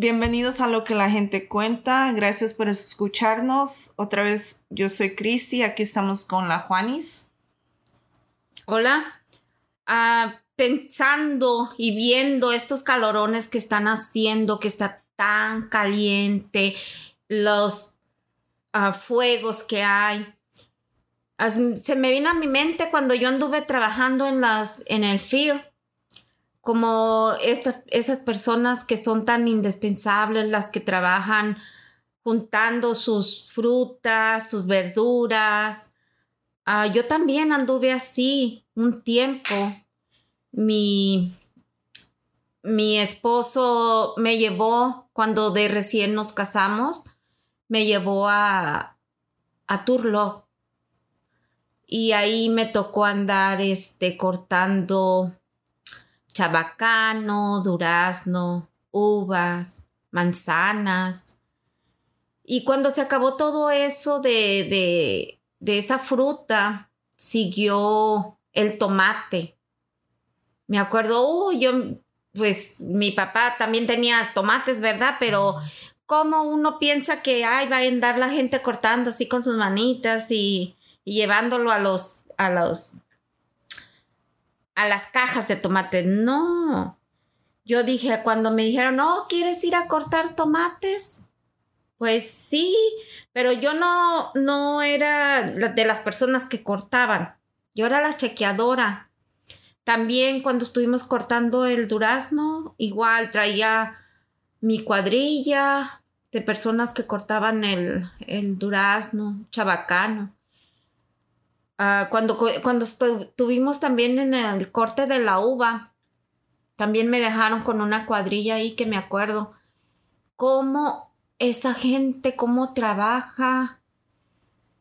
Bienvenidos a lo que la gente cuenta. Gracias por escucharnos. Otra vez, yo soy Cristi. Aquí estamos con la Juanis. Hola. Ah, pensando y viendo estos calorones que están haciendo, que está tan caliente, los ah, fuegos que hay. se me vino a mi mente cuando yo anduve trabajando en, las, en el field como esas personas que son tan indispensables, las que trabajan juntando sus frutas, sus verduras. Ah, yo también anduve así un tiempo. Mi, mi esposo me llevó, cuando de recién nos casamos, me llevó a, a Turlock. Y ahí me tocó andar este, cortando chabacano, durazno, uvas, manzanas. Y cuando se acabó todo eso de, de, esa fruta, siguió el tomate. Me acuerdo, oh, yo, pues mi papá también tenía tomates, ¿verdad? Pero como uno piensa que ay, va a andar la gente cortando así con sus manitas y, y llevándolo a los, a los a las cajas de tomates. No. Yo dije, cuando me dijeron, no, ¿quieres ir a cortar tomates? Pues sí, pero yo no, no era de las personas que cortaban. Yo era la chequeadora. También cuando estuvimos cortando el durazno, igual traía mi cuadrilla de personas que cortaban el, el durazno, chabacano. Ah, cuando, cuando estuvimos también en el corte de la uva, también me dejaron con una cuadrilla ahí que me acuerdo. Cómo esa gente, cómo trabaja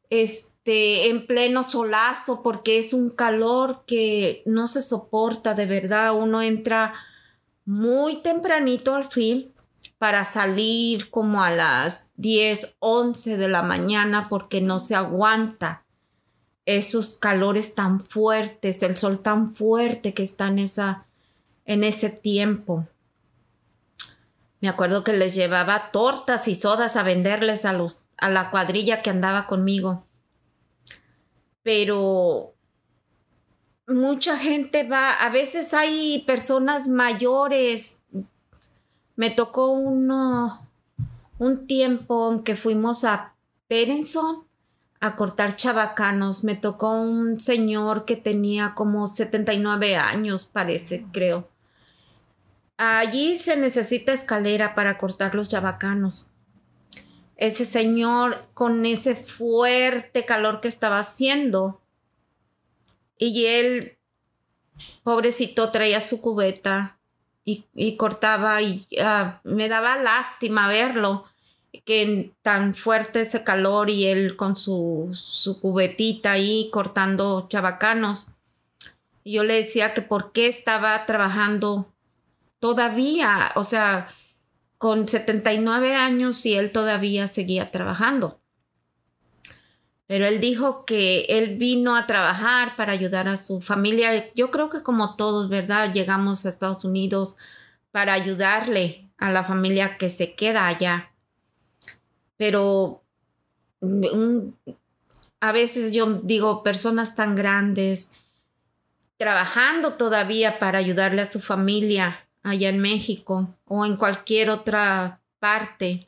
este, en pleno solazo, porque es un calor que no se soporta de verdad. Uno entra muy tempranito al fin para salir como a las 10, 11 de la mañana porque no se aguanta esos calores tan fuertes, el sol tan fuerte que está en, esa, en ese tiempo. Me acuerdo que les llevaba tortas y sodas a venderles a, los, a la cuadrilla que andaba conmigo. Pero mucha gente va, a veces hay personas mayores. Me tocó uno, un tiempo en que fuimos a Perenson a cortar chabacanos. Me tocó un señor que tenía como 79 años, parece, creo. Allí se necesita escalera para cortar los chabacanos. Ese señor con ese fuerte calor que estaba haciendo. Y él, pobrecito, traía su cubeta y, cortaba y ah, me daba lástima verlo que tan fuerte ese calor y él con su, su cubetita ahí cortando chabacanos. Yo le decía que por qué estaba trabajando todavía, o sea, con 79 años y él todavía seguía trabajando. Pero él dijo que él vino a trabajar para ayudar a su familia. Yo creo que como todos, ¿verdad? Llegamos a Estados Unidos para ayudarle a la familia que se queda allá pero a veces yo digo, personas tan grandes trabajando todavía para ayudarle a su familia allá en México o en cualquier otra parte.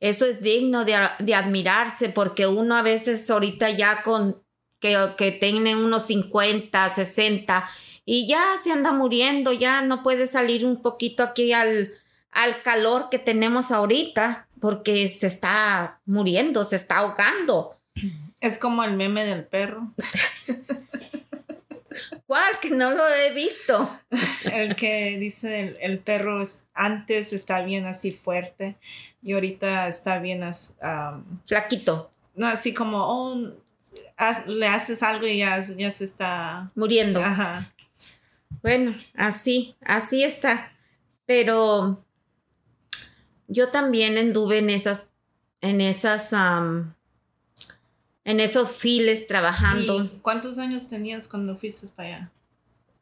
Eso es digno de, admirarse porque uno a veces ahorita ya con que, que tiene unos 50, 60 y ya se anda muriendo, ya no puede salir un poquito aquí al, al calor que tenemos ahorita, porque se está muriendo, se está ahogando. Es como el meme del perro. ¿Cuál? Que no lo he visto. El que dice el, perro antes está bien así fuerte y ahorita está bien así, flaquito. No, así como, oh, le haces algo y ya, ya se está muriendo. Ajá. Bueno, así, así está. Pero yo también anduve en esas, en esas, en esos files trabajando. ¿Cuántos años tenías cuando fuiste para allá?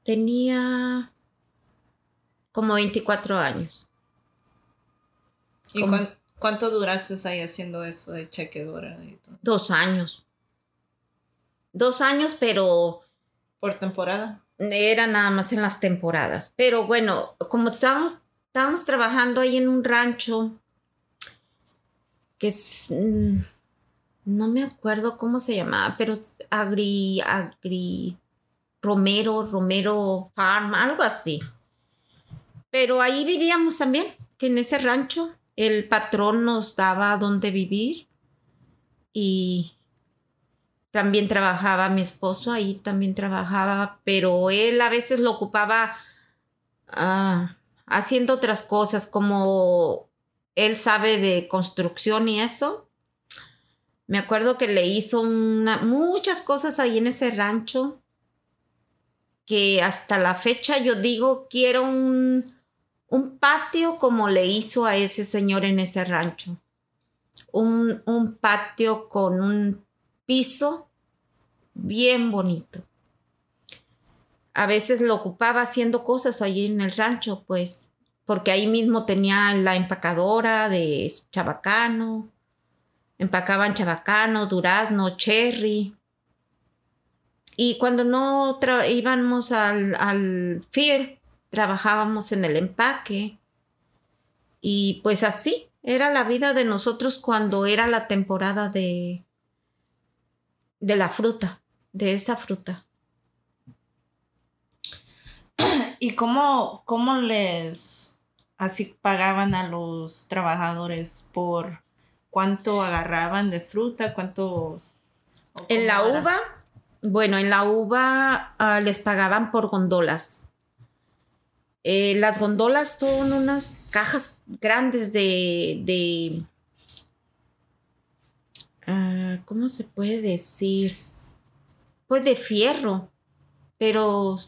Tenía como 24 años. ¿Y cuánto duraste ahí haciendo eso de chequeadora? Dos años. Dos años, pero... ¿Por temporada? Era nada más en las temporadas. Pero bueno, como estábamos, estábamos trabajando ahí en un rancho, que es... Mm, no me acuerdo cómo se llamaba, pero agri, agri, Romero, Romero Farm, algo así. Pero ahí vivíamos también, que en ese rancho el patrón nos daba donde vivir y también trabajaba mi esposo, ahí también trabajaba, pero él a veces lo ocupaba ah, haciendo otras cosas, como él sabe de construcción y eso. Me acuerdo que le hizo muchas cosas ahí en ese rancho que hasta la fecha yo digo quiero un, un patio como le hizo a ese señor en ese rancho. Un, un patio con un piso bien bonito. A veces lo ocupaba haciendo cosas allí en el rancho, pues, porque ahí mismo tenía la empacadora de chabacano, empacaban chabacano, durazno, cherry. Y cuando no íbamos al, al FIR, trabajábamos en el empaque. Y pues así era la vida de nosotros cuando era la temporada de, de la fruta, de esa fruta. ¿Y cómo, cómo les así pagaban a los trabajadores por cuánto agarraban de fruta, cuánto... En la uva, bueno, en la uva ah, les pagaban por gondolas. Eh, las gondolas son unas cajas grandes de, de ah, ¿cómo se puede decir? Pues de fierro, pero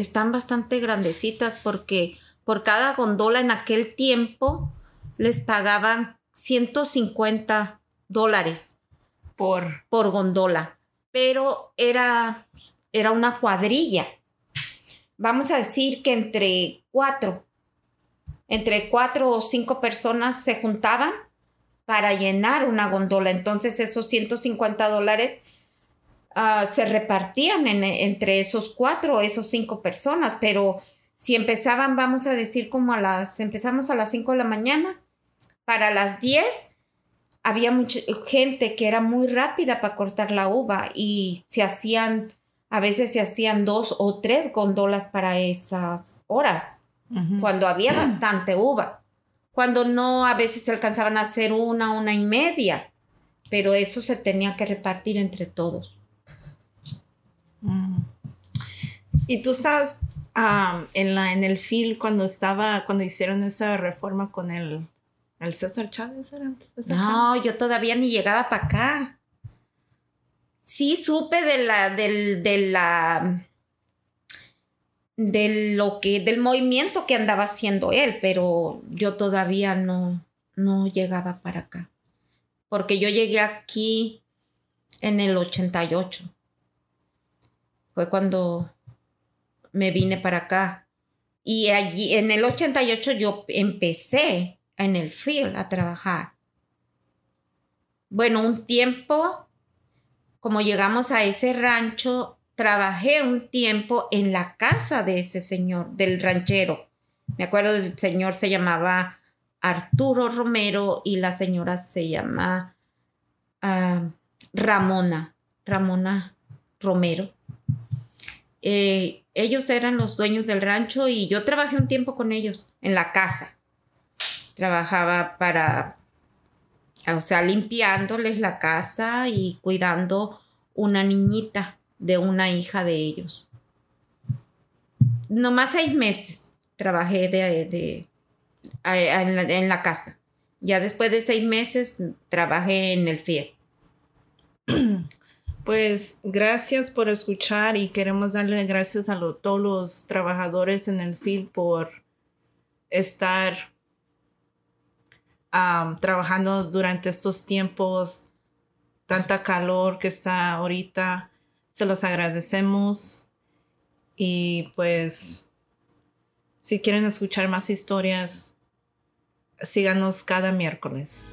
están bastante grandecitas porque por cada gondola en aquel tiempo les pagaban 150 dólares por, por gondola, pero era, era una cuadrilla. Vamos a decir que entre cuatro, entre cuatro o cinco personas se juntaban para llenar una gondola. Entonces esos 150 dólares ah, se repartían entre esos cuatro o esos cinco personas, pero si empezaban, vamos a decir como a las, empezamos a las 5 de la mañana, para las 10 había mucha gente que era muy rápida para cortar la uva y se hacían, a veces se hacían dos o tres gondolas para esas horas, cuando había bastante uva. Cuando no, a veces se alcanzaban a hacer una, una y media, pero eso se tenía que repartir entre todos. ¿Y tú estabas en, la, en el fil cuando estaba, cuando hicieron esa reforma con el ¿El César Chávez era? no, yo todavía ni llegaba para acá. Sí, supe de la, del, de la, de lo que, del movimiento que andaba haciendo él, pero yo todavía no, no llegaba para acá. Porque yo llegué aquí en el 88. Fue cuando me vine para acá. Y allí, en el 88 yo empecé en el field a trabajar. Bueno, un tiempo, como llegamos a ese rancho, trabajé un tiempo en la casa de ese señor, del ranchero. Me acuerdo el señor se llamaba Arturo Romero y la señora se llama ah, Ramona, Ramona Romero. Eh, ellos eran los dueños del rancho y yo trabajé un tiempo con ellos en la casa trabajaba para, o sea, limpiándoles la casa y cuidando una niñita de una hija de ellos. Nomás seis meses trabajé de, en, la, casa. Ya después de seis meses trabajé en el FIE. Pues gracias por escuchar y queremos darle gracias a todos los trabajadores en el FIL por estar trabajando durante estos tiempos, tanta calor que está ahorita. Se los agradecemos. Y pues, si quieren escuchar más historias, síganos cada miércoles.